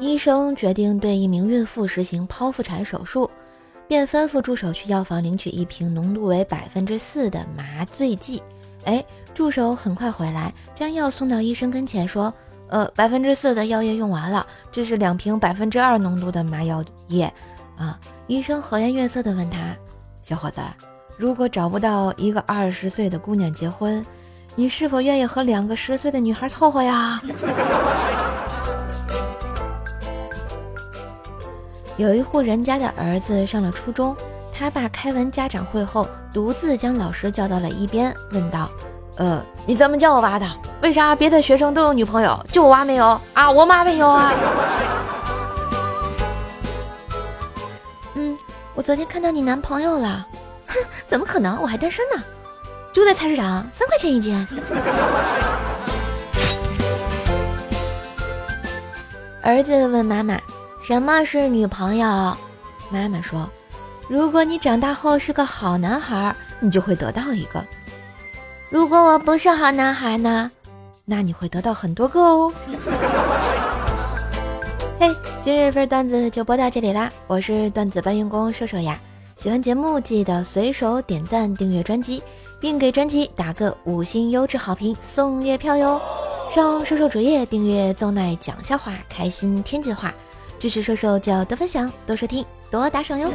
医生决定对一名孕妇实行剖腹产手术，便吩咐助手去药房领取一瓶浓度为百分之四的麻醉剂。哎，助手很快回来，将药送到医生跟前，说：“呃，百分之四的药液用完了，这是两瓶百分之二浓度的麻药液。”啊，医生和颜悦色地问他：“小伙子，如果找不到一个二十岁的姑娘结婚，你是否愿意和两个十岁的女孩凑合呀？”有一户人家的儿子上了初中，他爸开完家长会后，独自将老师叫到了一边，问道：“呃，你怎么叫我娃的？为啥别的学生都有女朋友，就我娃没有啊？我妈没有啊？” 嗯，我昨天看到你男朋友了。哼，怎么可能？我还单身呢。就在菜市场，三块钱一斤。儿子问妈妈。什么是女朋友？妈妈说：“如果你长大后是个好男孩，你就会得到一个；如果我不是好男孩呢，那你会得到很多个哦。”嘿，今日份段子就播到这里啦！我是段子搬运工瘦瘦呀，喜欢节目记得随手点赞、订阅专辑，并给专辑打个五星优质好评，送月票哟！上瘦瘦主页订阅邹奈讲笑话，开心天津话。支持瘦瘦就要多分享、多收听、多打赏哟！